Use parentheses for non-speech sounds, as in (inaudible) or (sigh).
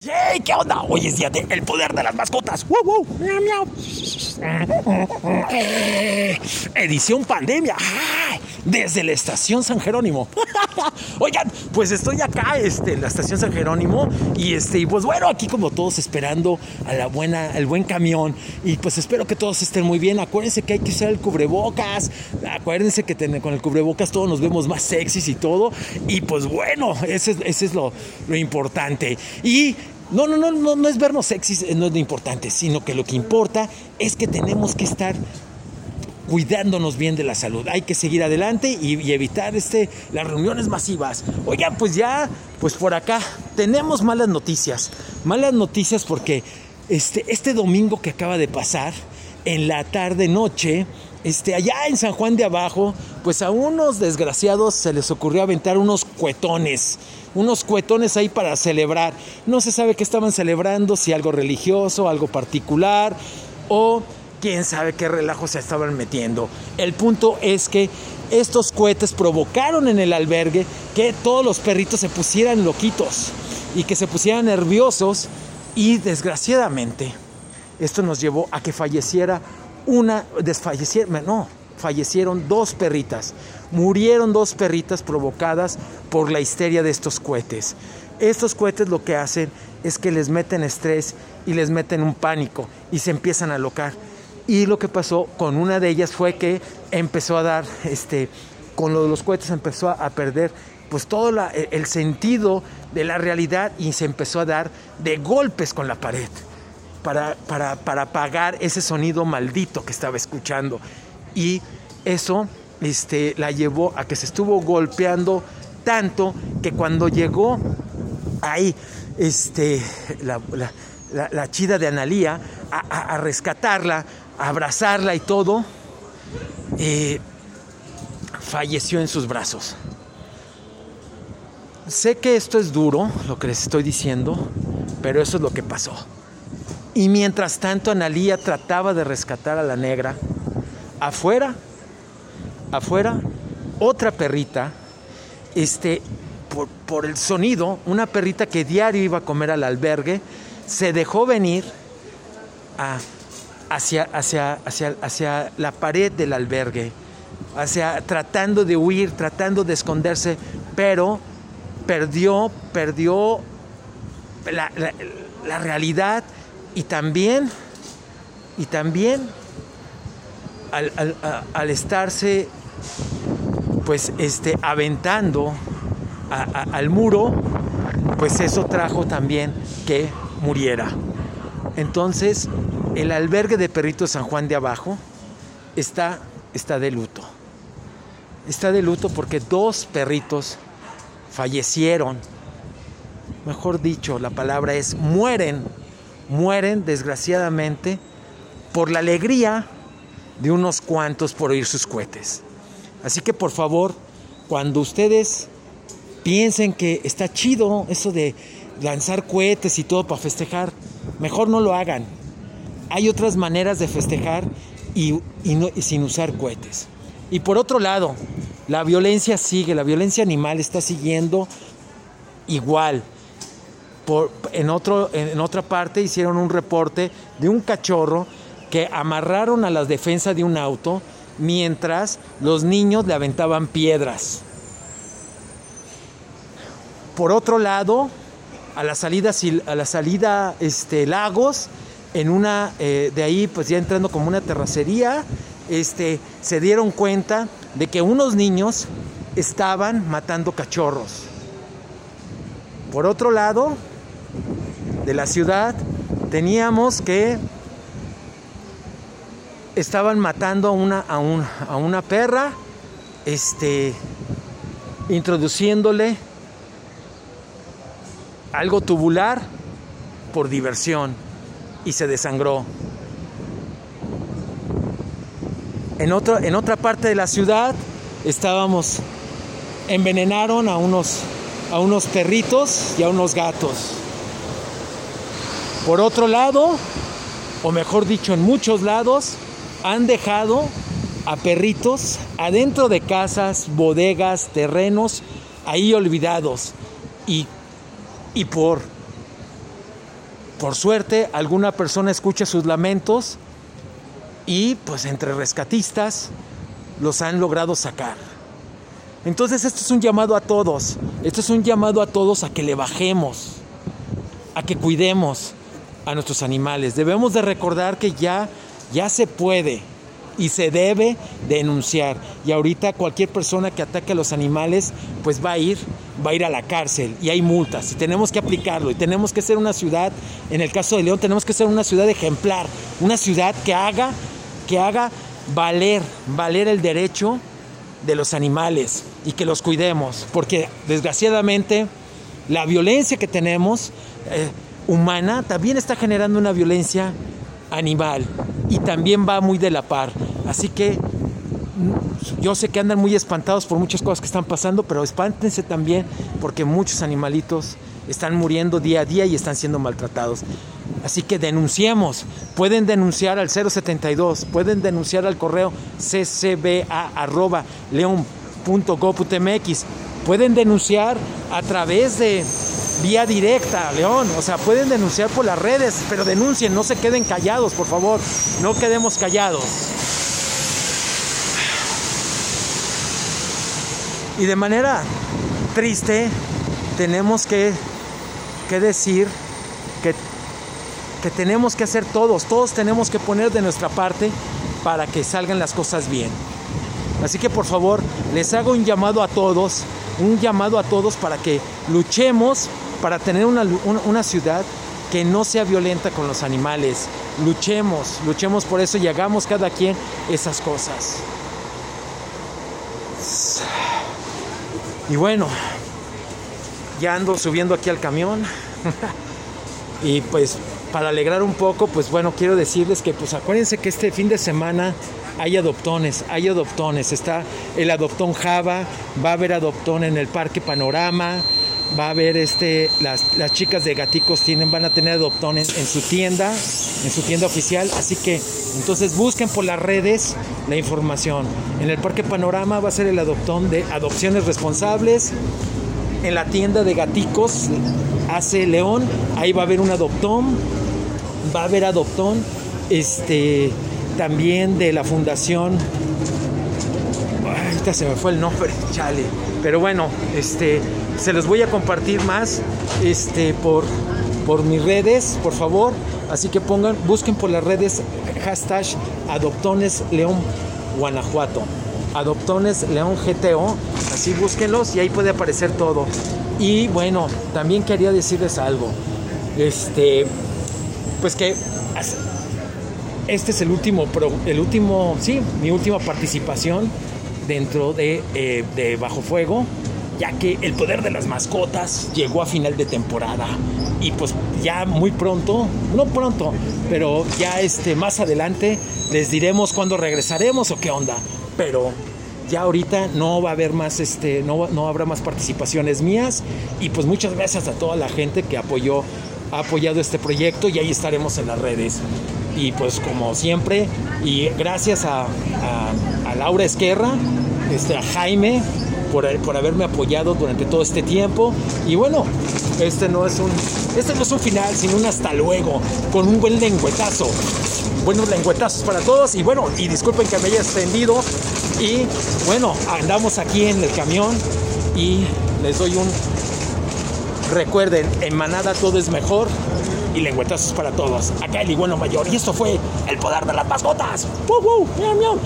Yeah! ¿Qué onda? Hoy es día de El Poder de las Mascotas. ¡Wow, wow! ¡Miau, miau! Eh, edición pandemia. Desde la estación San Jerónimo. (laughs) Oigan, pues estoy acá, este, en la estación San Jerónimo. Y este, y pues bueno, aquí como todos esperando a la buena, el buen camión. Y pues espero que todos estén muy bien. Acuérdense que hay que usar el cubrebocas. Acuérdense que con el cubrebocas todos nos vemos más sexys y todo. Y pues bueno, ese es, ese es lo, lo importante. Y no, no, no, no, no es vernos sexys, eh, no es lo importante, sino que lo que importa es que tenemos que estar cuidándonos bien de la salud. Hay que seguir adelante y, evitar este, las reuniones masivas. Oigan, pues ya, pues por acá tenemos malas noticias. Malas noticias porque este, este domingo que acaba de pasar, en la tarde noche, este, allá en San Juan de Abajo, pues a unos desgraciados se les ocurrió aventar unos cuetones, unos cuetones ahí para celebrar. No se sabe qué estaban celebrando, si algo religioso, algo particular, o quién sabe qué relajo se estaban metiendo. El punto es que estos cohetes provocaron en el albergue que todos los perritos se pusieran loquitos y que se pusieran nerviosos y desgraciadamente esto nos llevó a que falleciera una, desfalleciera, no, fallecieron dos perritas, murieron dos perritas provocadas por la histeria de estos cohetes. Estos cohetes lo que hacen es que les meten estrés y les meten un pánico y se empiezan a alocar. Y lo que pasó con una de ellas fue que empezó a dar, este, con lo de los cohetes empezó a, perder pues todo el, el sentido de la realidad y se empezó a dar de golpes con la pared para, para, para apagar ese sonido maldito que estaba escuchando. Y eso este, la llevó a que se estuvo golpeando tanto que cuando llegó ahí este, la, la- chida de Analía a rescatarla, a abrazarla y todo, eh, falleció en sus brazos. Sé que esto es duro, lo que les estoy diciendo, pero eso es lo que pasó. Y mientras tanto, Analía trataba de rescatar a la negra. Afuera, afuera, otra perrita, este, por, por el sonido, una perrita que diario iba a comer al albergue, se dejó venir a- hacia, hacia, hacia, hacia la pared del albergue, hacia, tratando de huir, tratando de esconderse, pero perdió, perdió la, la- la realidad y también, y también al, al- estarse pues este aventando al muro, pues eso trajo también que muriera. Entonces, el albergue de perritos San Juan de Abajo está, está de luto. Está de luto porque dos perritos fallecieron. Mejor dicho, la palabra es mueren, mueren desgraciadamente por la alegría de unos cuantos por oír sus cohetes. Así que por favor, cuando ustedes piensen que está chido eso de lanzar cohetes y todo para festejar, mejor no lo hagan. Hay otras maneras de festejar y, y no- y sin usar cohetes. Y por otro lado, la violencia sigue, la violencia animal está siguiendo igual. En, otro, en otra parte hicieron un reporte de un cachorro que amarraron a la defensa de un auto mientras los niños le aventaban piedras. Por otro lado, a la salida, a la salida este, Lagos, en una, eh, de ahí pues ya entrando como una terracería, este, se dieron cuenta de que unos niños estaban matando cachorros. Por otro lado, de la ciudad, teníamos que estaban matando a una, a un- a una perra, este, introduciéndole algo tubular por diversión y se desangró. En, otro- en otra parte de la ciudad estábamos, envenenaron a unos, a unos perritos y a unos gatos. Por otro lado, o mejor dicho, en muchos lados, han dejado a perritos adentro de casas, bodegas, terrenos, ahí olvidados. Y, y por por suerte, alguna persona escucha sus lamentos y pues entre rescatistas los han logrado sacar. Entonces esto es un llamado a todos, esto es un llamado a todos a que le bajemos, a que cuidemos a nuestros animales. Debemos de recordar que ya, ya se puede y se debe denunciar. Y ahorita cualquier persona que ataque a los animales, pues va a ir, va a ir a la cárcel. Y hay multas. Y tenemos que aplicarlo. Y tenemos que ser una ciudad, en el caso de León tenemos que ser una ciudad ejemplar, una ciudad que haga, que haga valer, valer el derecho de los animales y que los cuidemos, porque desgraciadamente la violencia que tenemos eh, humana también está generando una violencia animal y también va muy de la par. Así que mm, yo sé que andan muy espantados por muchas cosas que están pasando, pero espántense también porque muchos animalitos están muriendo día a día y están siendo maltratados. Así que denunciemos. Pueden denunciar al 072, pueden denunciar al correo ccba.leon.gov.mx, pueden denunciar a través de vía directa, León. O sea, pueden denunciar por las redes, pero denuncien, no se queden callados, por favor. No quedemos callados. Y de manera triste, tenemos que, que decir que, que tenemos que hacer todos, todos tenemos que poner de nuestra parte para que salgan las cosas bien. Así que por favor, les hago un llamado a todos, un llamado a todos para que luchemos para tener una, una, ciudad que no sea violenta con los animales. Luchemos, luchemos por eso y hagamos cada quien esas cosas. Y bueno, ya ando subiendo aquí al camión. (laughs) y pues para alegrar un poco, pues bueno, quiero decirles que pues acuérdense que este fin de semana hay adoptones, hay adoptones. Está el adoptón Java, va a haber adoptón en el Parque Panorama, va a haber este, las, las chicas de gaticos tienen, van a tener adoptón en, su tienda, en su tienda oficial, así que entonces busquen por las redes la información. En el Parque Panorama va a ser el adoptón de adopciones responsables. En la tienda de gaticos hace León, ahí va a haber un adoptón, va a haber adoptón, este también de la fundación. ahorita se me fue el nombre, (laughs) chale. Pero bueno, este se los voy a compartir más este, por, por mis redes, por favor. Así que pongan, busquen por las redes hashtag Adoptones León Guanajuato. Adoptones León GTO. Así búsquenlos y ahí puede aparecer todo. Y bueno, también quería decirles algo. Este, pues que este es el último, el último, sí, mi última participación dentro de, eh, de Bajo Fuego ya que el poder de las mascotas llegó a final de temporada. Y pues ya muy pronto, no pronto, pero ya este más adelante les diremos cuándo regresaremos o qué onda, pero ya ahorita no va a haber más este no, no habrá más participaciones mías. Y pues muchas gracias a toda la gente que apoyó ha apoyado este proyecto y ahí estaremos en las redes. Y pues como siempre y gracias a, a, a Laura Esquerra este, a Jaime por, por, haberme apoyado durante todo este tiempo. Y bueno, este no es un, este no es un final, sino un hasta luego, con un buen lengüetazo. Buenos lengüetazos para todos. Y bueno, y disculpen que me haya extendido. Y bueno, andamos aquí en el camión y les doy un... Recuerden, en manada todo es mejor y lengüetazos para todos. Acá el iguano mayor. Y esto fue el poder de las mascotas. ¡Woo, woo! ¡Miau, miau!